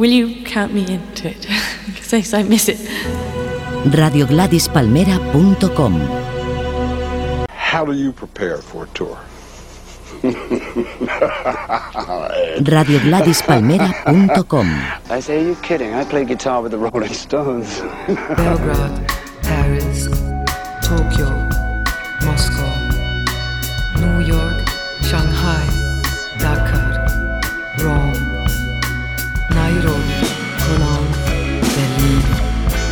Will you count me into it? Because I miss it. RadioGladysPalmera.com How do you prepare for a tour? RadioGladysPalmera.com I say, are you kidding? I play guitar with the Rolling Stones. Belgrade,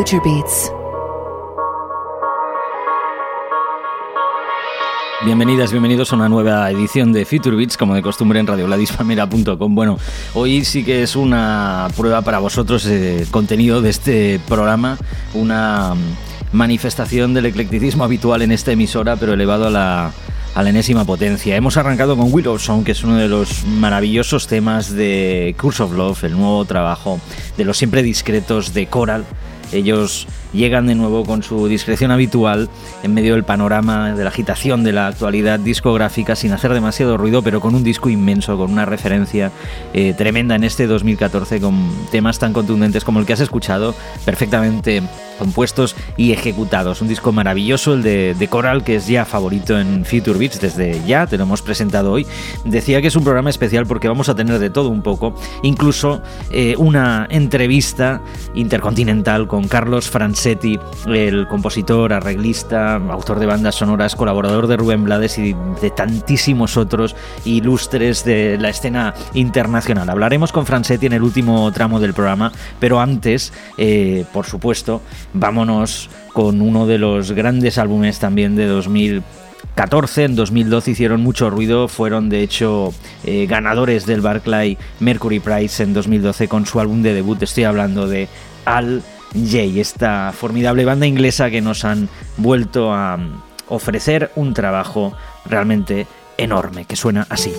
Future Beats. Bienvenidas, bienvenidos a una nueva edición de Future Beats, como de costumbre en radioladispalmera.com. Bueno, hoy sí que es una prueba para vosotros el contenido de este programa, una manifestación del eclecticismo habitual en esta emisora, pero elevado a la, a la enésima potencia. Hemos arrancado con Willow Song, que es uno de los maravillosos temas de Curse of Love, el nuevo trabajo de los siempre discretos de Coral. Ellos llegan de nuevo con su discreción habitual en medio del panorama de la agitación de la actualidad discográfica sin hacer demasiado ruido, pero con un disco inmenso, con una referencia eh, tremenda en este 2014, con temas tan contundentes como el que has escuchado, perfectamente compuestos y ejecutados. Un disco maravilloso, el de, de, Coral, que es ya favorito en Future Beats desde ya, te lo hemos presentado hoy. Decía que es un programa especial porque vamos a tener de todo un poco, incluso eh, una entrevista intercontinental con Carlos Francesco Francetti, el compositor, arreglista, autor de bandas sonoras, colaborador de Rubén Blades y de tantísimos otros ilustres de la escena internacional. Hablaremos con Francetti en el último tramo del programa, pero antes, eh, por supuesto, vámonos con uno de los grandes álbumes también de 2014, en 2012 hicieron mucho ruido, fueron de hecho eh, ganadores del Barclay Mercury Prize en 2012 con su álbum de debut, estoy hablando de Al Jay, esta formidable banda inglesa que nos han vuelto a ofrecer un trabajo realmente enorme, que suena así.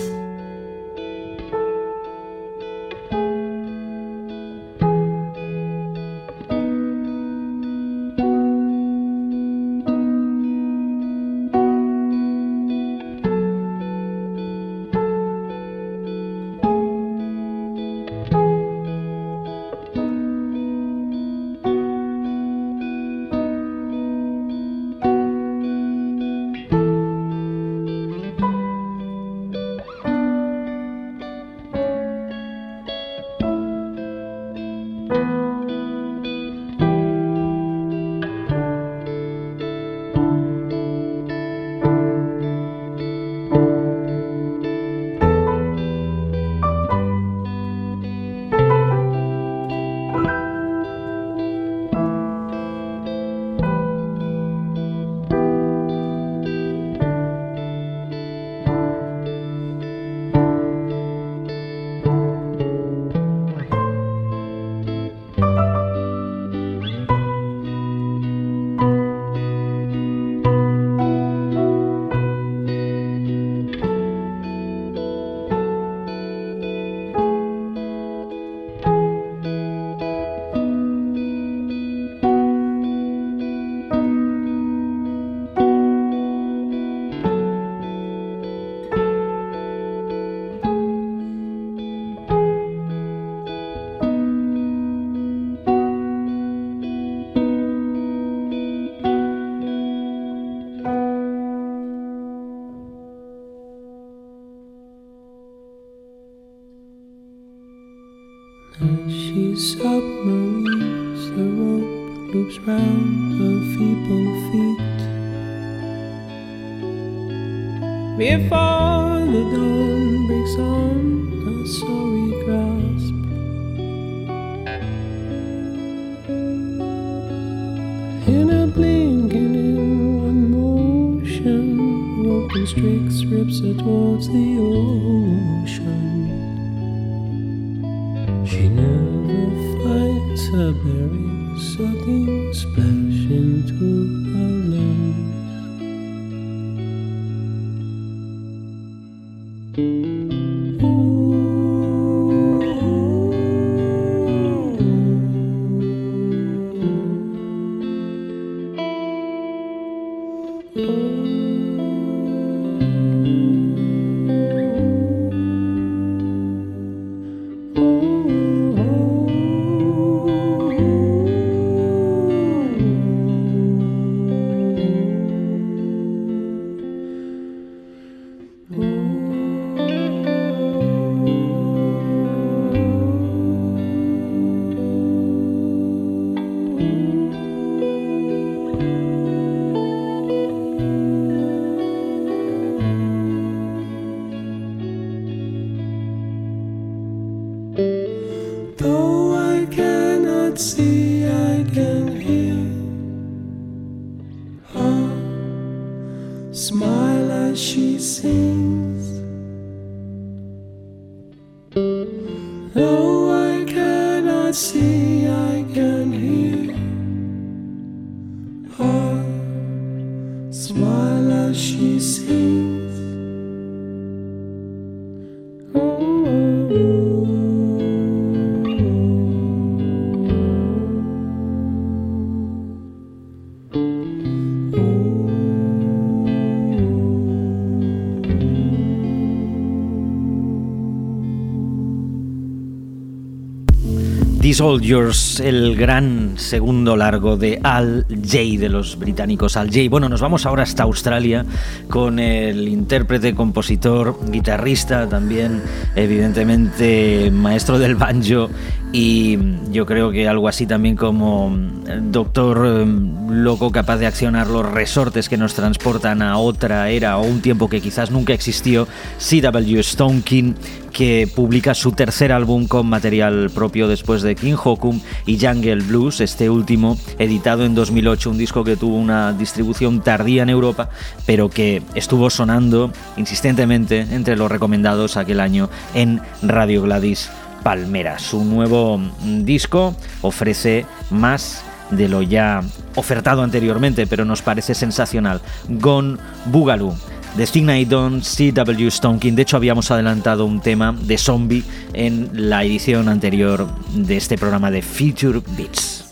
Soldiers, el gran segundo largo de Al Jay, de los británicos Al Jay. Bueno, nos vamos ahora hasta Australia con el intérprete, compositor, guitarrista, también evidentemente maestro del banjo, y yo creo que algo así también como el doctor eh, loco capaz de accionar los resortes que nos transportan a otra era o un tiempo que quizás nunca existió, C.W. Stonekin, que publica su tercer álbum con material propio después de King Hokum y Jungle Blues, este último editado en 2008, un disco que tuvo una distribución tardía en Europa, pero que estuvo sonando insistentemente entre los recomendados aquel año en Radio Gladys Palmera. Su nuevo disco ofrece más de lo ya ofertado anteriormente, pero nos parece sensacional. Gone Boogaloo. De Stigna Don C.W. Stonekin. De hecho, habíamos adelantado un tema de zombie en la edición anterior de este programa de Future Beats.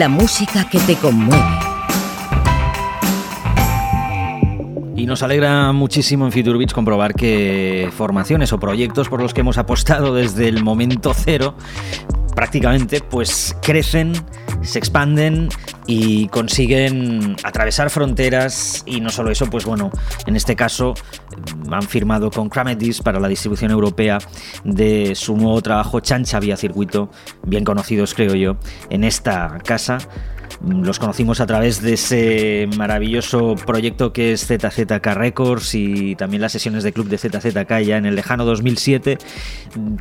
La música que te conmueve. Y nos alegra muchísimo en Future comprobar que formaciones o proyectos por los que hemos apostado desde el momento cero prácticamente pues crecen, se expanden y consiguen atravesar fronteras. Y no solo eso, pues bueno, en este caso mm, han firmado con Cramedis para la distribución europea de su nuevo trabajo Chancha Vía Circuito, bien conocidos creo yo, en esta casa Los conocimos a través de ese maravilloso proyecto que es ZZK Records y también las sesiones de club de ZZK ya en el lejano 2007.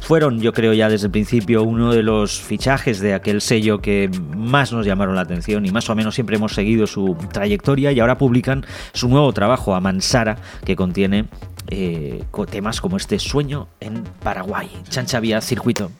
Fueron, yo creo, ya desde el principio uno de los fichajes de aquel sello que más nos llamaron la atención y más o menos siempre hemos seguido su trayectoria y ahora publican su nuevo trabajo, Amansara, que contiene eh, temas como este Sueño en Paraguay. Chancha Vía Circuito.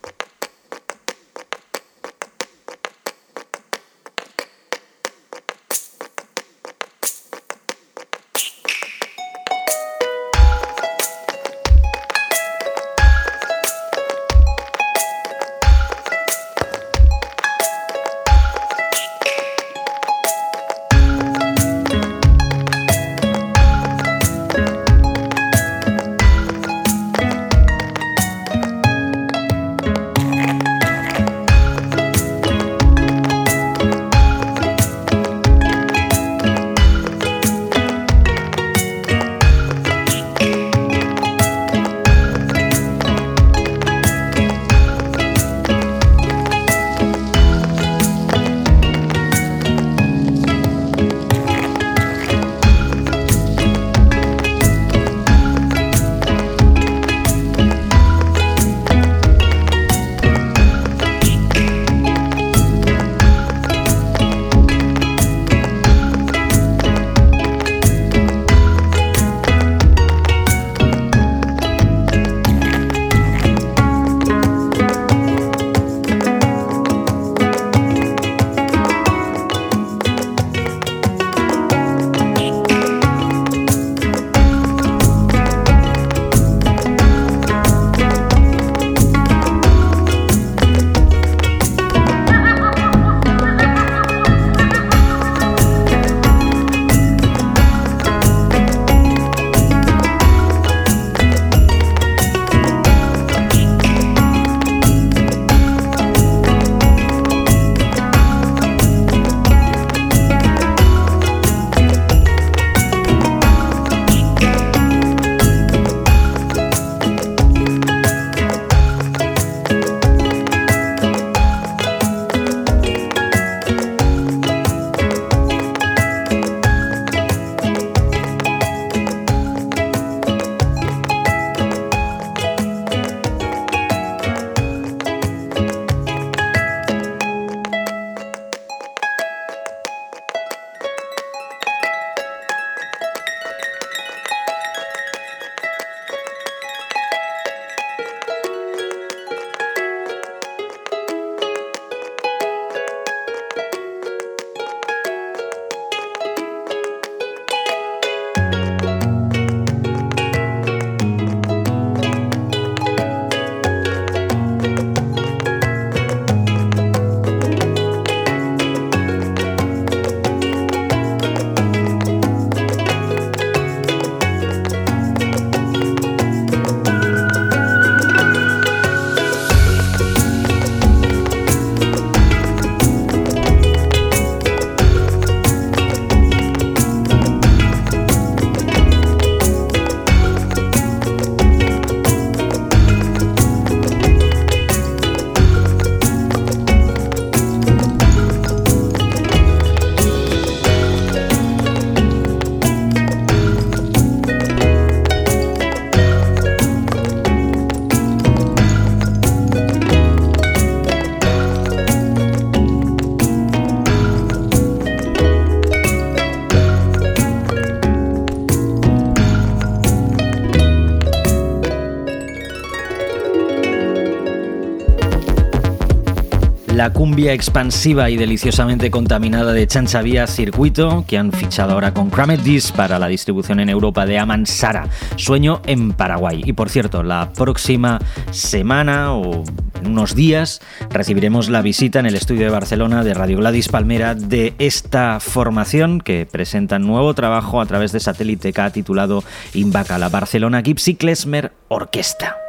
Cumbia expansiva y deliciosamente contaminada de Chanchavía Circuito, que han fichado ahora con Cramet Disc para la distribución en Europa de Amansara, Sueño en Paraguay. Y por cierto, la próxima semana o en unos días recibiremos la visita en el estudio de Barcelona de Radio Gladys Palmera de esta formación que presenta nuevo trabajo a través de satélite K titulado Invaca, la Barcelona Gipsy Klesmer Orquesta.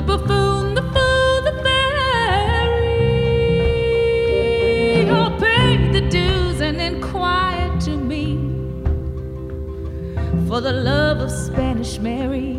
the buffoon, the fool, the fairy. Oh, All paid the dues and inquired to me for the love of Spanish Mary.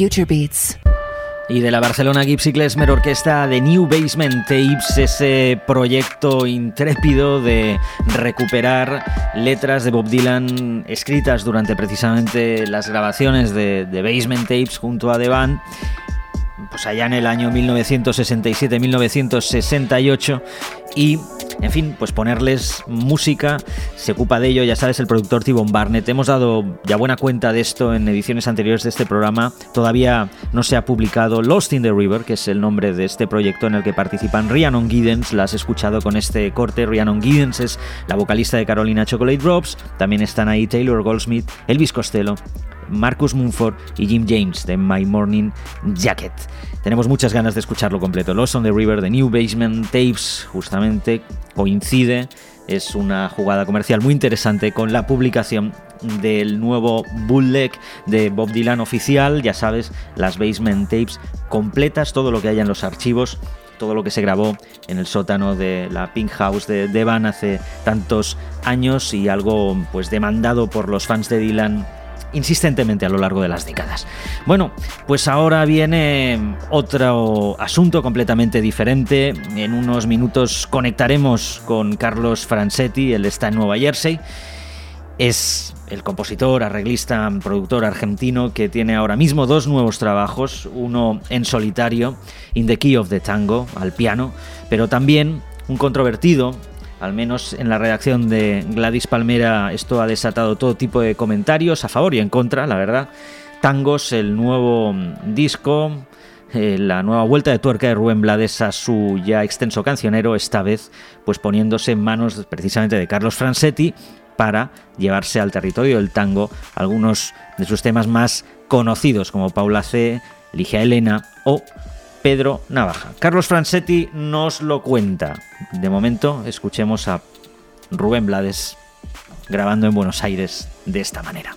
Future Beats. Y de la Barcelona Gypsy Klezmer Orquesta de New Basement Tapes, ese proyecto intrépido de recuperar letras de Bob Dylan escritas durante precisamente las grabaciones de, de Basement Tapes junto a The Band pues allá en el año 1967-1968 y en fin, pues ponerles música, se ocupa de ello, ya sabes, el productor Tibon Barnett. Hemos dado ya buena cuenta de esto en ediciones anteriores de este programa. Todavía no se ha publicado Lost in the River, que es el nombre de este proyecto en el que participan Rhiannon Giddens, la has escuchado con este corte. Rhiannon Giddens es la vocalista de Carolina Chocolate Drops. También están ahí Taylor Goldsmith, Elvis Costello, Marcus Mumford y Jim James de My Morning Jacket. Tenemos muchas ganas de escucharlo completo. Lost on the River de New Basement Tapes justamente coincide, es una jugada comercial muy interesante con la publicación del nuevo bootleg de Bob Dylan oficial, ya sabes, las Basement Tapes completas, todo lo que haya en los archivos todo lo que se grabó en el sótano de la Pink House de Devan hace tantos años y algo pues demandado por los fans de Dylan insistentemente a lo largo de las décadas. Bueno, pues ahora viene otro asunto completamente diferente. En unos minutos conectaremos con Carlos Francetti, él está en Nueva Jersey. Es el compositor, arreglista, productor argentino que tiene ahora mismo dos nuevos trabajos, uno en solitario, In the Key of the Tango, al piano, pero también un controvertido al menos en la redacción de Gladys Palmera esto ha desatado todo tipo de comentarios a favor y en contra, la verdad. Tangos, el nuevo mm, disco, eh, la nueva vuelta de tuerca de Rubén Blades a su ya extenso cancionero, esta vez pues poniéndose en manos precisamente de Carlos Francetti para llevarse al territorio del tango algunos de sus temas más conocidos como Paula C., Ligia Elena o Pedro Navaja. Carlos Francetti nos lo cuenta. De momento, escuchemos a Rubén Blades grabando en Buenos Aires de esta manera.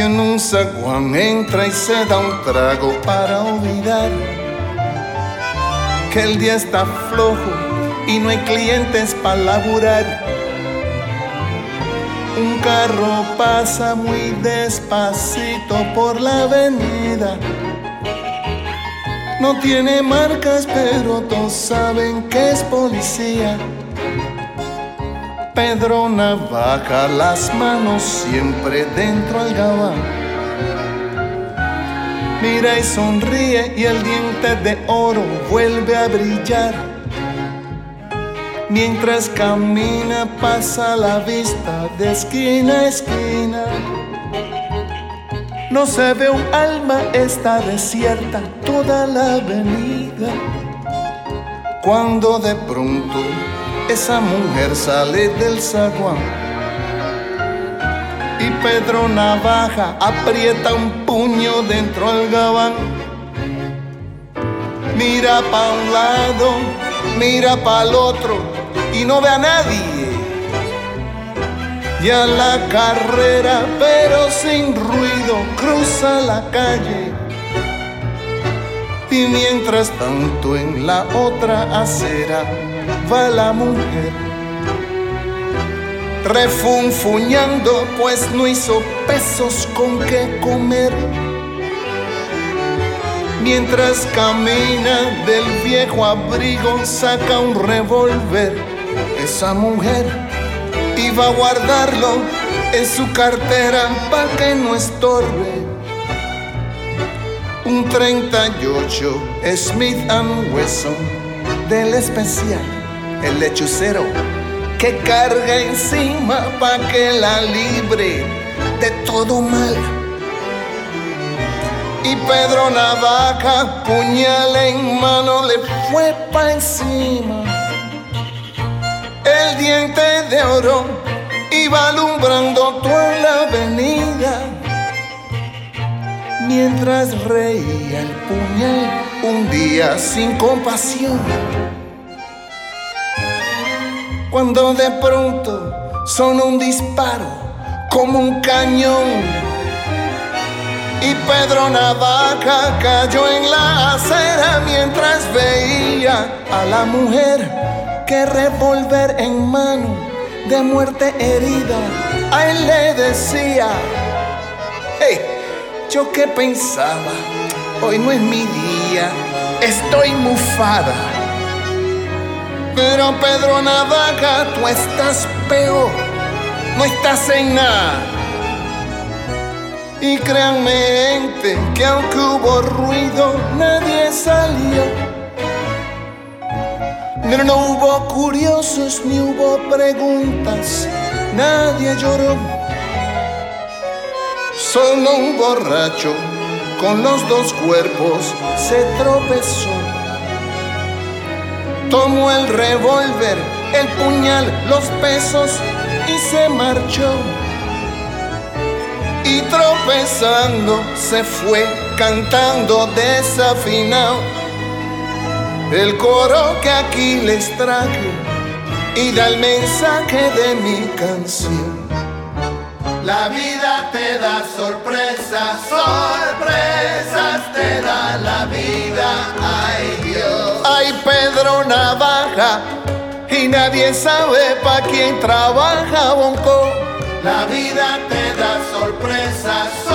en un zaguán entra y se da un trago para olvidar que el día está flojo y no hay clientes para laburar. Un carro pasa muy despacito por la avenida. No tiene marcas, pero todos saben que es policía. Pedro Navaja, las manos siempre dentro al gabán. Mira y sonríe y el diente de oro vuelve a brillar. Mientras camina pasa la vista de esquina a esquina. No se ve un alma, está desierta toda la avenida. Cuando de pronto esa mujer sale del zaguán y Pedro Navaja aprieta un puño dentro del gabán. Mira pa' un lado, mira pa' el otro y no ve a nadie. Y a la carrera, pero sin ruido, cruza la calle. Y mientras tanto en la otra acera va la mujer refunfuñando, pues no hizo pesos con qué comer. Mientras camina del viejo abrigo, saca un revólver. Esa mujer iba a guardarlo en su cartera para que no estorbe. Un 38 Smith Wesson del especial, el lechucero que carga encima pa' que la libre de todo mal. Y Pedro Navaja, puñal en mano, le fue pa' encima. El diente de oro iba alumbrando toda la avenida. Mientras reía el puñal un día sin compasión cuando de pronto sonó un disparo como un cañón. Y Pedro Navaja cayó en la acera mientras veía a la mujer que revolver en mano de muerte herida. A él le decía, hey, yo que pensaba, hoy no es mi día, estoy mufada. Pero Pedro Navaja, tú estás peor, no estás en nada. Y créanme, gente, que aunque hubo ruido, nadie salió. Pero no hubo curiosos ni hubo preguntas, nadie lloró. Solo un borracho con los dos cuerpos se tropezó. Tomó el revólver, el puñal, los pesos y se marchó. Y tropezando se fue cantando desafinado el coro que aquí les traje y da el mensaje de mi canción. La vida te da sorpresas, sorpresas te da la vida, Ay Pedro Navaja, y nadie sabe pa' quién trabaja Bonco. La vida te da sorpresas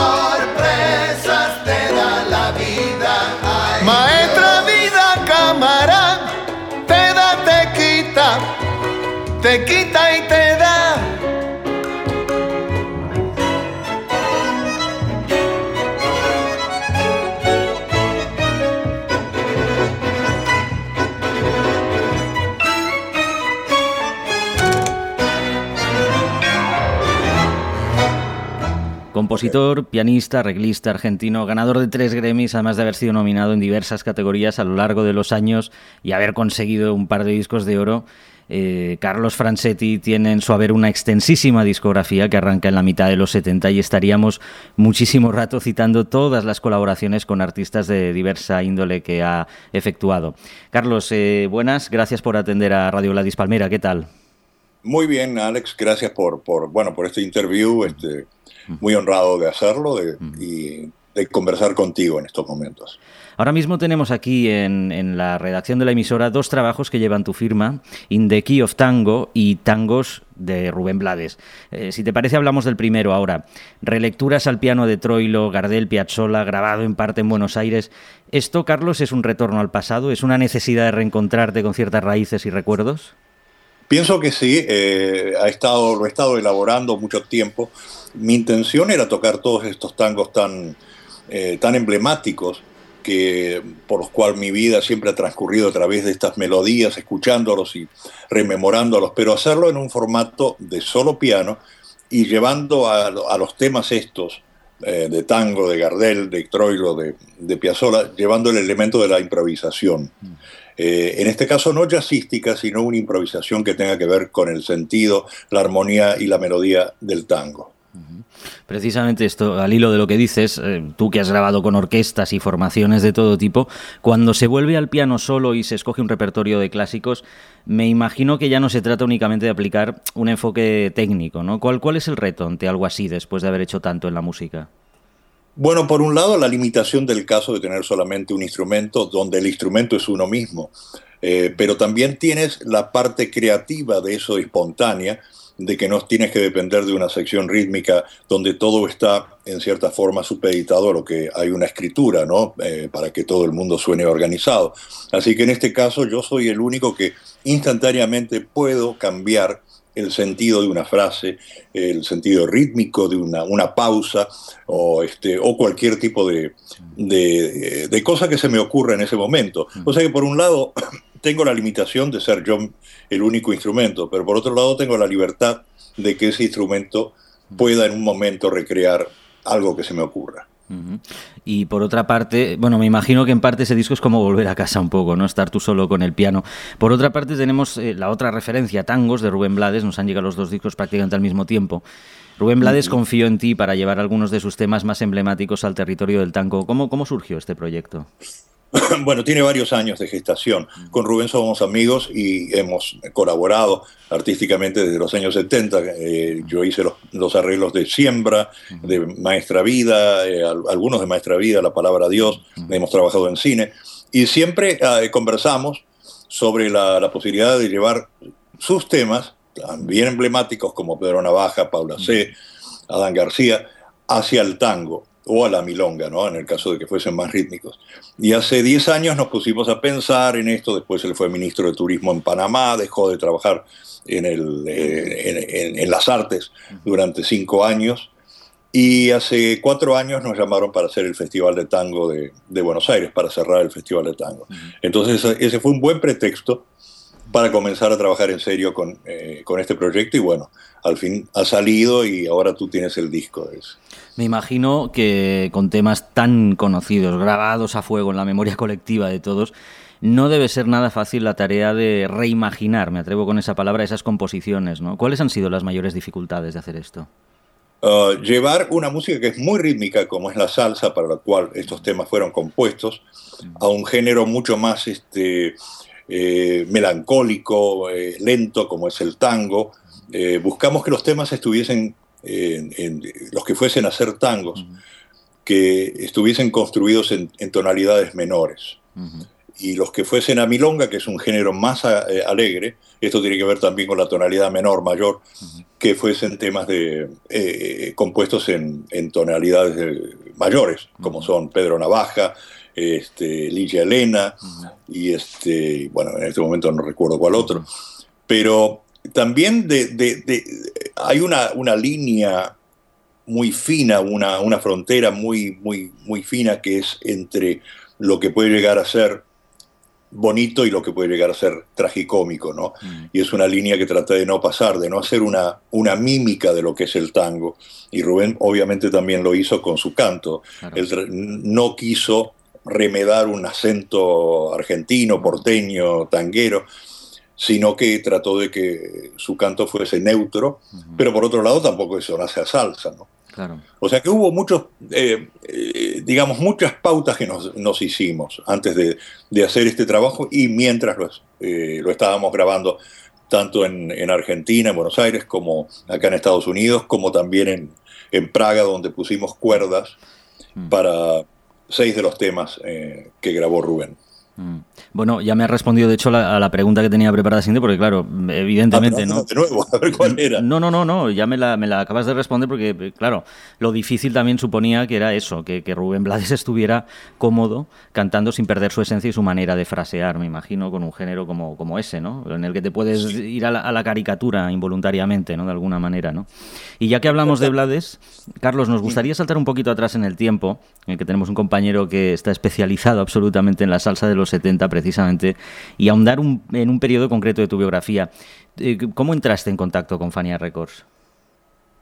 Compositor, pianista, arreglista argentino, ganador de tres Grammys, además de haber sido nominado en diversas categorías a lo largo de los años y haber conseguido un par de discos de oro. Eh, Carlos Francetti tiene en su haber una extensísima discografía que arranca en la mitad de los 70 y estaríamos muchísimo rato citando todas las colaboraciones con artistas de diversa índole que ha efectuado. Carlos, eh, buenas, gracias por atender a Radio Gladys Palmera, ¿qué tal? Muy bien, Alex, gracias por, por, bueno, por este interview. Este, muy honrado de hacerlo de, y de conversar contigo en estos momentos. Ahora mismo tenemos aquí en, en, la redacción de la emisora dos trabajos que llevan tu firma, In the Key of Tango y Tangos de Rubén Blades. Eh, si te parece, hablamos del primero ahora. Relecturas al piano de Troilo, Gardel, Piazzolla, grabado en parte en Buenos Aires. ¿Esto, Carlos, es un retorno al pasado? ¿Es una necesidad de reencontrarte con ciertas raíces y recuerdos? Pienso que sí, eh, ha estado, lo he estado elaborando mucho tiempo. Mi intención era tocar todos estos tangos tan, eh, tan emblemáticos que, por los cuales mi vida siempre ha transcurrido a través de estas melodías, escuchándolos y rememorándolos, pero hacerlo en un formato de solo piano y llevando a, a los temas estos eh, de tango, de Gardel, de Troilo, de, de Piazzolla, llevando el elemento de la improvisación. Eh, en este caso no jazzística, sino una improvisación que tenga que ver con el sentido, la armonía y la melodía del tango. Precisamente esto, al hilo de lo que dices, eh, tú que has grabado con orquestas y formaciones de todo tipo, cuando se vuelve al piano solo y se escoge un repertorio de clásicos, me imagino que ya no se trata únicamente de aplicar un enfoque técnico, ¿no? ¿Cuál, cuál es el reto ante algo así después de haber hecho tanto en la música? Bueno, por un lado, la limitación del caso de tener solamente un instrumento donde el instrumento es uno mismo, eh, pero también tienes la parte creativa de eso espontánea de que no tienes que depender de una sección rítmica donde todo está en cierta forma supeditado a lo que hay una escritura, ¿no? Eh, para que todo el mundo suene organizado. Así que en este caso yo soy el único que instantáneamente puedo cambiar el sentido de una frase, el sentido rítmico de una, una pausa o, este, o cualquier tipo de, de, de cosa que se me ocurra en ese momento. O sea que por un lado tengo la limitación de ser yo el único instrumento, pero por otro lado tengo la libertad de que ese instrumento pueda en un momento recrear algo que se me ocurra. Y por otra parte, bueno, me imagino que en parte ese disco es como volver a casa un poco, ¿no? Estar tú solo con el piano. Por otra parte tenemos eh, la otra referencia, Tangos, de Rubén Blades, nos han llegado los dos discos prácticamente al mismo tiempo. Rubén Blades confió en ti para llevar algunos de sus temas más emblemáticos al territorio del tango. ¿Cómo, cómo surgió este proyecto? Bueno, tiene varios años de gestación. Con Rubén somos amigos y hemos colaborado artísticamente desde los años 70. Eh, yo hice los, los, arreglos de Siembra, de Maestra Vida, eh, algunos de Maestra Vida, La Palabra Dios, hemos trabajado en cine. Y siempre eh, conversamos sobre la, la, posibilidad de llevar sus temas, también emblemáticos como Pedro Navaja, Paula C., Adán García, hacia el tango o a la milonga, ¿no? en el caso de que fuesen más rítmicos. Y hace 10 años nos pusimos a pensar en esto, después él fue ministro de Turismo en Panamá, dejó de trabajar en, el, eh, en, en, las artes durante 5 años, y hace 4 años nos llamaron para hacer el Festival de Tango de, de Buenos Aires, para cerrar el Festival de Tango. Entonces ese fue un buen pretexto para comenzar a trabajar en serio con, eh, con este proyecto y bueno, al fin ha salido y ahora tú tienes el disco de eso. Me imagino que con temas tan conocidos, grabados a fuego en la memoria colectiva de todos, no debe ser nada fácil la tarea de reimaginar, me atrevo con esa palabra, esas composiciones. ¿no? ¿Cuáles han sido las mayores dificultades de hacer esto? Uh, llevar una música que es muy rítmica, como es la salsa, para la cual estos temas fueron compuestos, a un género mucho más este, eh, melancólico, eh, lento, como es el tango. Eh, buscamos que los temas estuviesen en, en, los que fuesen a ser tangos, uh -huh. que estuviesen construidos en, en tonalidades menores. Uh -huh. Y los que fuesen a milonga, que es un género más a, eh, alegre, esto tiene que ver también con la tonalidad menor, mayor, uh -huh. que fuesen temas de, compuestos en, en tonalidades de, mayores, como son Pedro Navaja, este, Ligia Elena, y este, bueno, en este momento no recuerdo cuál otro, pero también de, de, de, hay una, una, línea muy fina, una, una frontera muy, muy, muy fina que es entre lo que puede llegar a ser bonito y lo que puede llegar a ser tragicómico, ¿no? Mm. Y es una línea que trata de no pasar, de no hacer una, una mímica de lo que es el tango. Y Rubén obviamente también lo hizo con su canto. Claro. Él no quiso remedar un acento argentino, porteño, tanguero, sino que trató de que su canto fuese neutro, uh -huh. pero por otro lado tampoco eso nace a salsa, ¿no? Claro. O sea que hubo muchos, eh, eh, digamos, muchas pautas que nos, nos hicimos antes de, de, hacer este trabajo y mientras lo, eh, lo estábamos grabando tanto en, en, Argentina, en Buenos Aires, como acá en Estados Unidos, como también en, en Praga, donde pusimos cuerdas mm. para seis de los temas eh, que grabó Rubén. Mm. Bueno, ya me has respondido de hecho la, a la pregunta que tenía preparada siguiente, porque claro, evidentemente, ah, ¿no? De nuevo, a ver cuál era. No, no, no, no, ya me la, me la acabas de responder porque, claro, lo difícil también suponía que era eso, que, que, Rubén Blades estuviera cómodo cantando sin perder su esencia y su manera de frasear, me imagino, con un género como, como ese, ¿no? En el que te puedes ir a la, a la, caricatura involuntariamente, ¿no? De alguna manera, ¿no? Y ya que hablamos de Blades, Carlos, nos gustaría saltar un poquito atrás en el tiempo, en el que tenemos un compañero que está especializado absolutamente en la salsa de los 70 precisamente, y ahondar un, en un periodo concreto de tu biografía. Eh, ¿Cómo entraste en contacto con Fania Records?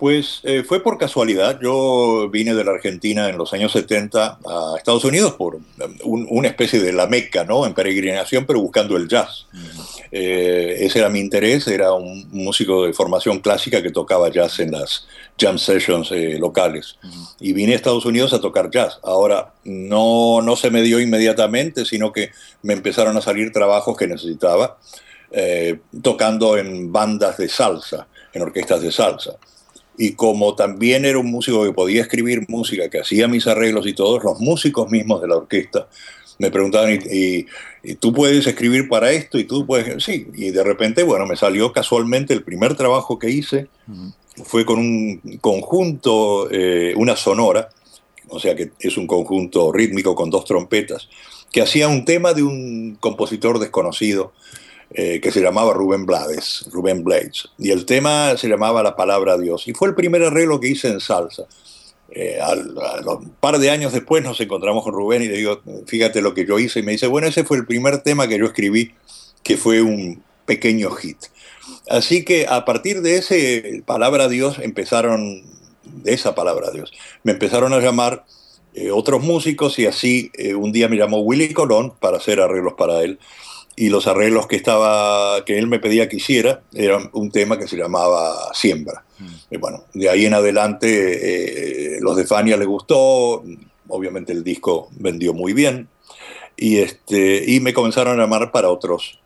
Pues eh, fue por casualidad. Yo vine de la Argentina en los años 70 a Estados Unidos por un, una especie de la meca, ¿no? En peregrinación, pero buscando el jazz. -huh. eh, ese era mi interés. Era un músico de formación clásica que tocaba jazz en las jam sessions eh, locales. -huh. Y vine a Estados Unidos a tocar jazz. Ahora, no, no se me dio inmediatamente, sino que me empezaron a salir trabajos que necesitaba, eh, tocando en bandas de salsa, en orquestas de salsa y como también era un músico que podía escribir música, que hacía mis arreglos y todos, los músicos mismos de la orquesta me preguntaban, ¿y, y, tú puedes escribir para esto? Y tú puedes, sí, y de repente, bueno, me salió casualmente el primer trabajo que hice, fue con un conjunto, eh, una sonora, o sea que es un conjunto rítmico con dos trompetas, que hacía un tema de un compositor desconocido eh, que se llamaba Rubén Blades, Rubén Blades, y el tema se llamaba La Palabra Dios, y fue el primer arreglo que hice en salsa. Eh, al, un par de años después nos encontramos con Rubén y le digo, fíjate lo que yo hice, y me dice, bueno, ese fue el primer tema que yo escribí, que fue un pequeño hit. Así que a partir de ese palabra Dios empezaron, de esa palabra Dios, me empezaron a llamar eh, otros músicos y así un día me llamó Willy Colón para hacer arreglos para él y los arreglos que estaba que él me pedía que hiciera eran un tema que se llamaba Siembra. Y bueno, de ahí en adelante eh, los de Fania le gustó, obviamente el disco vendió muy bien y este y me comenzaron a llamar para otros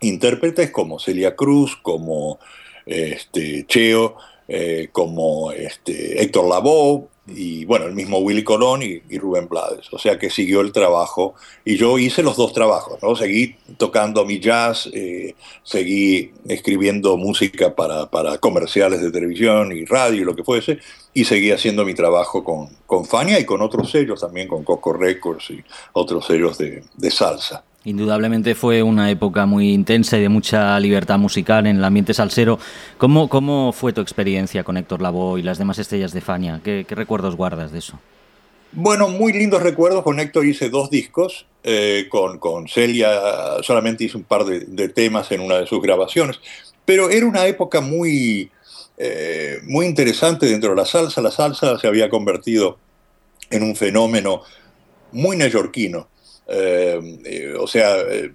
intérpretes como Celia Cruz, como este, Cheo, eh, como este, Héctor Lavoe, y bueno, el mismo Willy Colón y, Rubén Blades. O sea que siguió el trabajo y yo hice los dos trabajos, ¿no? Seguí tocando mi jazz, eh, seguí escribiendo música para, para, comerciales de televisión y radio y lo que fuese, y seguí haciendo mi trabajo con, con Fania y con otros sellos también, con Coco Records y otros sellos de, de salsa. Indudablemente fue una época muy intensa y de mucha libertad musical en el ambiente salsero. ¿Cómo, cómo fue tu experiencia con Héctor Lavoe y las demás estrellas de Fania? ¿Qué, recuerdos guardas de eso? Bueno, muy lindos recuerdos. Con Héctor hice dos discos. Eh, con, con, Celia solamente hice un par de, temas en una de sus grabaciones. Pero era una época muy, eh, muy interesante dentro de la salsa. La salsa se había convertido en un fenómeno muy neoyorquino o sea, eh,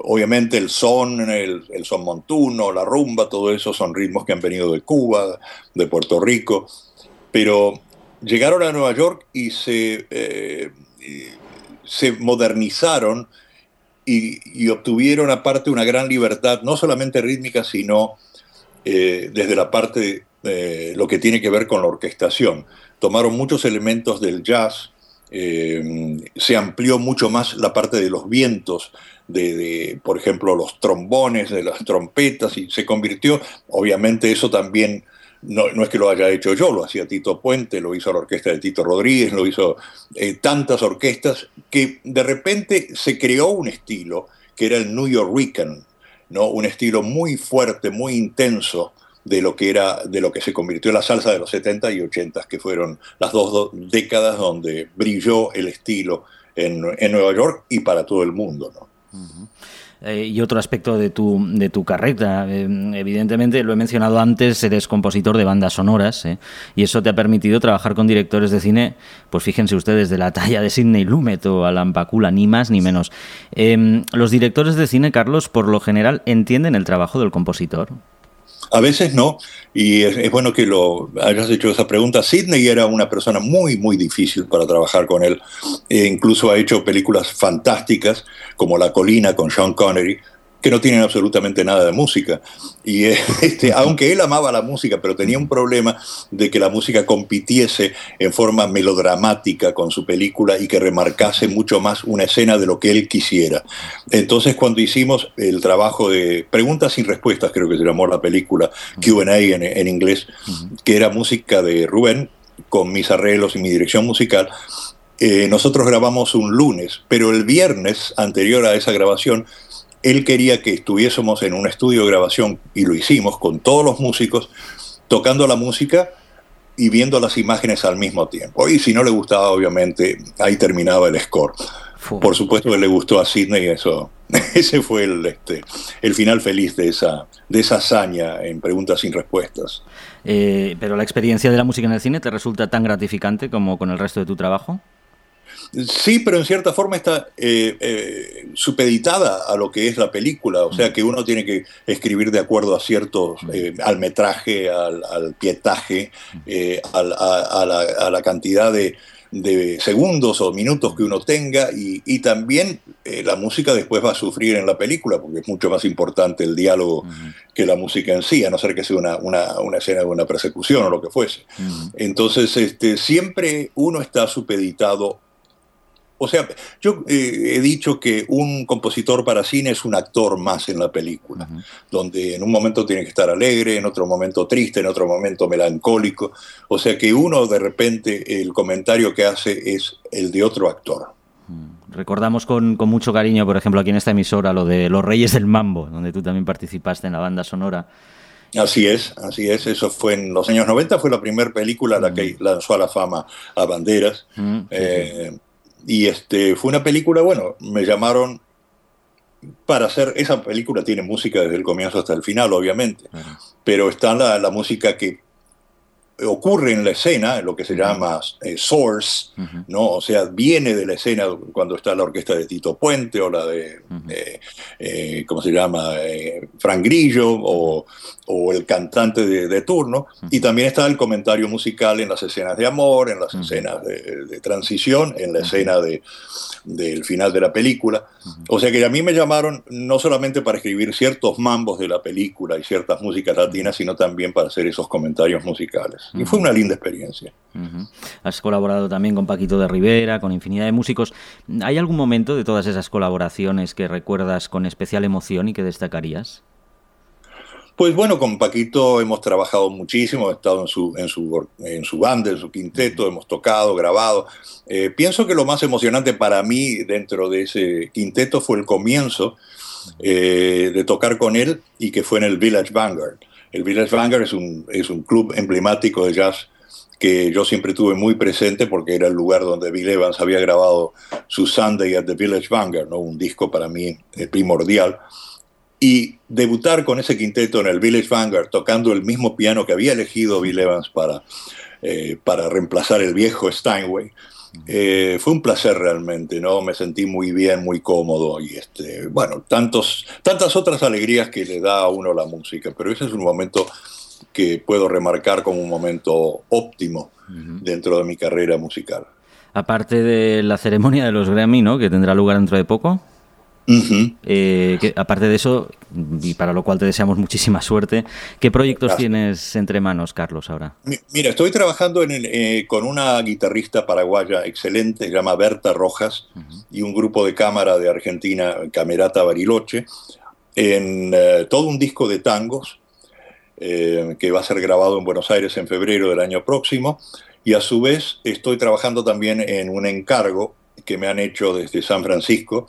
obviamente el son, el, son montuno, la rumba, todo eso son ritmos que han venido de Cuba, de Puerto Rico, pero llegaron a Nueva York y se, se modernizaron y, obtuvieron aparte una gran libertad, no solamente rítmica, sino desde la parte de lo que tiene que ver con la orquestación. Tomaron muchos elementos del jazz, eh, se amplió mucho más la parte de los vientos, de, por ejemplo, los trombones, de las trompetas, y se convirtió, obviamente eso también, no, es que lo haya hecho yo, lo hacía Tito Puente, lo hizo la orquesta de Tito Rodríguez, lo hizo eh, tantas orquestas, que de repente se creó un estilo que era el New Yorkican, ¿no? un estilo muy fuerte, muy intenso, de lo que era, de lo que se convirtió en la salsa de los 70 y 80, que fueron las dos, décadas donde brilló el estilo en, Nueva York y para todo el mundo. Eh, y otro aspecto de tu, de tu carrera. Eh, evidentemente, lo he mencionado antes, eres compositor de bandas sonoras eh, y eso te ha permitido trabajar con directores de cine, pues fíjense ustedes, de la talla de Sidney Lumet o Alan Pakula, ni más ni menos. los directores de cine, Carlos, por lo general entienden el trabajo del compositor. A veces no, y es, bueno que lo hayas hecho esa pregunta. Sidney era una persona muy, muy difícil para trabajar con él. E incluso ha hecho películas fantásticas como La Colina con Sean Connery, que no tienen absolutamente nada de música. Y este, aunque él amaba la música, pero tenía un problema de que la música compitiese en forma melodramática con su película y que remarcase mucho más una escena de lo que él quisiera. Entonces cuando hicimos el trabajo de preguntas sin respuestas, creo que se llamó la película QA en, en inglés, que era música de Rubén, con mis arreglos y mi dirección musical, eh, nosotros grabamos un lunes, pero el viernes anterior a esa grabación él quería que estuviésemos en un estudio de grabación y lo hicimos con todos los músicos, tocando la música y viendo las imágenes al mismo tiempo. Y si no le gustaba, obviamente, ahí terminaba el score. Por supuesto que le gustó a Sidney eso. Ese fue el, este, el final feliz de esa, de esa hazaña en preguntas sin respuestas. Eh, pero la experiencia de la música en el cine te resulta tan gratificante como con el resto de tu trabajo? Sí, pero en cierta forma está eh, eh, supeditada a lo que es la película, o sea que uno tiene que escribir de acuerdo a ciertos, eh, al metraje, al, pietaje, a, la, cantidad de, segundos o minutos que uno tenga. Y, también la música después va a sufrir en la película porque es mucho más importante el diálogo que la música en sí, a no ser que sea una, una, escena de una persecución o lo que fuese. Entonces, este, siempre uno está supeditado O sea, yo eh, he dicho que un compositor para cine es un actor más en la película, donde en un momento tiene que estar alegre, en otro momento triste, en otro momento melancólico. O sea que uno de repente el comentario que hace es el de otro actor. Recordamos con, con mucho cariño, por ejemplo, aquí en esta emisora, lo de Los Reyes del Mambo, donde tú también participaste en la banda sonora. Así es, así es. Eso fue en los años 90, fue la primera película la que lanzó a la fama a Banderas. Mm, sí, Eh, y este fue una película, bueno, me llamaron para hacer, esa película tiene música desde el comienzo hasta el final, obviamente, pero está la, la música que ocurre en la escena, lo que se llama eh, source, ¿no? O sea, viene de la escena cuando está la orquesta de Tito Puente o la de, eh, eh, ¿cómo se llama? Frank Grillo o, o el cantante de, de turno. Y también está el comentario musical en las escenas de amor, en las escenas de, de transición, en la escena de, del final de la película. O sea que a mí me llamaron no solamente para escribir ciertos mambos de la película y ciertas músicas latinas, sino también para hacer esos comentarios musicales. Y fue una linda experiencia. Has colaborado también con Paquito de Rivera, con infinidad de músicos. ¿Hay algún momento de todas esas colaboraciones que recuerdas con especial emoción y que destacarías? Pues bueno, con Paquito hemos trabajado muchísimo, he estado en su, en su, en su banda, en su quinteto, hemos tocado, grabado. Eh, pienso que lo más emocionante para mí dentro de ese quinteto fue el comienzo eh, de tocar con él y que fue en el Village Vanguard. El Village Vanguard es un, es un club emblemático de jazz que yo siempre tuve muy presente porque era el lugar donde Bill Evans había grabado su Sunday at the Village Vanguard, ¿no? un disco para mí eh, primordial. Y debutar con ese quinteto en el Village Vanguard, tocando el mismo piano que había elegido Bill Evans para, eh, para reemplazar el viejo Steinway, eh, fue un placer realmente, ¿no? Me sentí muy bien, muy cómodo y, este, bueno, tantos, tantas otras alegrías que le da a uno la música, pero ese es un momento que puedo remarcar como un momento óptimo dentro de mi carrera musical. Aparte de la ceremonia de los Grammy, ¿no? Que tendrá lugar dentro de poco. Eh, que, aparte de eso, y para lo cual te deseamos muchísima suerte, ¿qué proyectos Gracias. tienes entre manos, Carlos, ahora? Mi- Mira, estoy trabajando en el- eh, con una guitarrista paraguaya excelente, se llama Berta Rojas, y un grupo de cámara de Argentina, Camerata Bariloche, en eh, todo un disco de tangos que va a ser grabado en Buenos Aires en febrero del año próximo. Y a su vez estoy trabajando también en un encargo que me han hecho desde San Francisco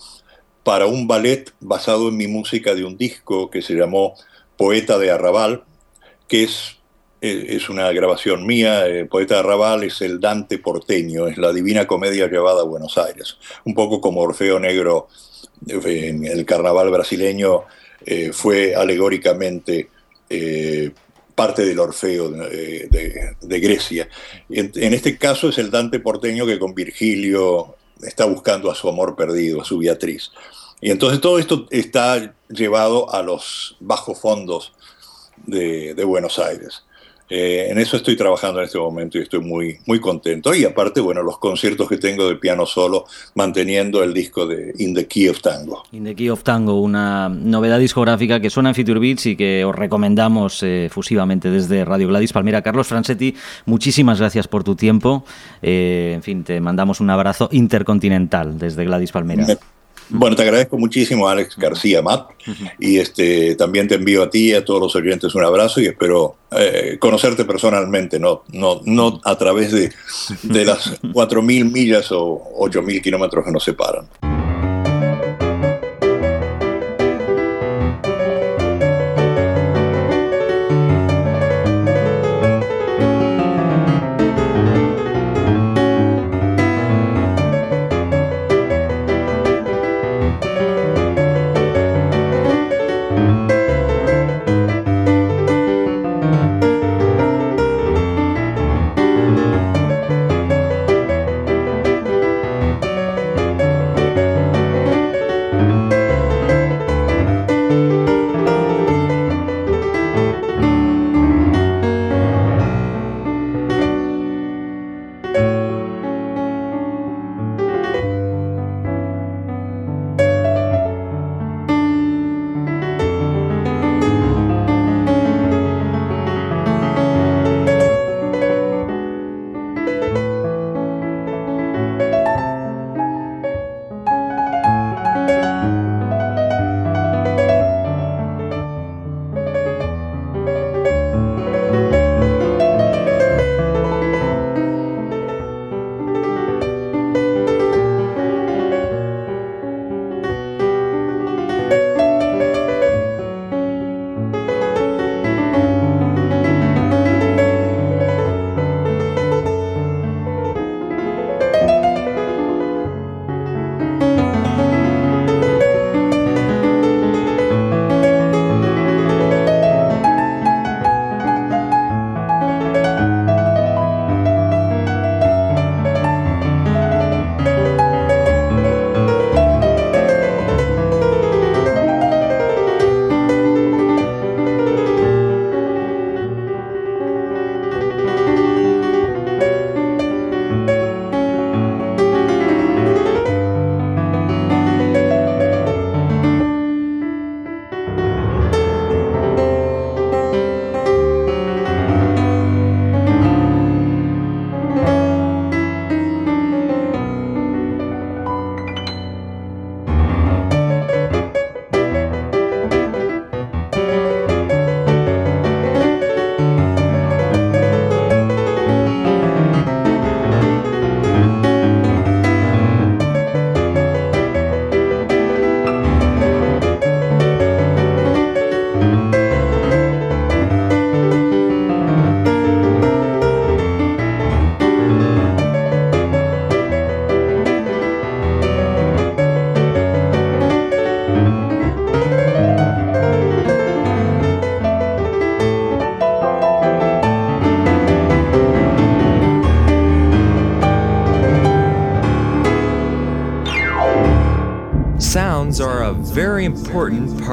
para un ballet basado en mi música de un disco que se llamó Poeta de Arrabal, que es, eh, es una grabación mía. eh, Poeta de Arrabal es el Dante porteño, es la divina comedia llevada a Buenos Aires. Un poco como Orfeo Negro eh, en el carnaval brasileño fue alegóricamente parte del Orfeo de, Grecia. En este caso es el Dante porteño que con Virgilio está buscando a su amor perdido, a su Beatriz. Y entonces todo esto está llevado a los bajos fondos de, de Buenos Aires. Eh, en eso estoy trabajando en este momento y estoy muy, muy contento. Y aparte, bueno, los conciertos que tengo de piano solo, manteniendo el disco de In the Key of Tango. In the Key of Tango, una novedad discográfica que suena en Future Beats y que os recomendamos eh, fusivamente desde Radio Gladys Palmira. Carlos Francetti, muchísimas gracias por tu tiempo. Eh, en fin, te mandamos un abrazo intercontinental desde Gladys Palmira. Me- Bueno, te agradezco muchísimo, Alex García Matt, y este, también te envío a ti y a todos los oyentes un abrazo y espero eh, conocerte personalmente, no, no, no a través de, de las 4.000 millas o 8.000 kilómetros que nos separan.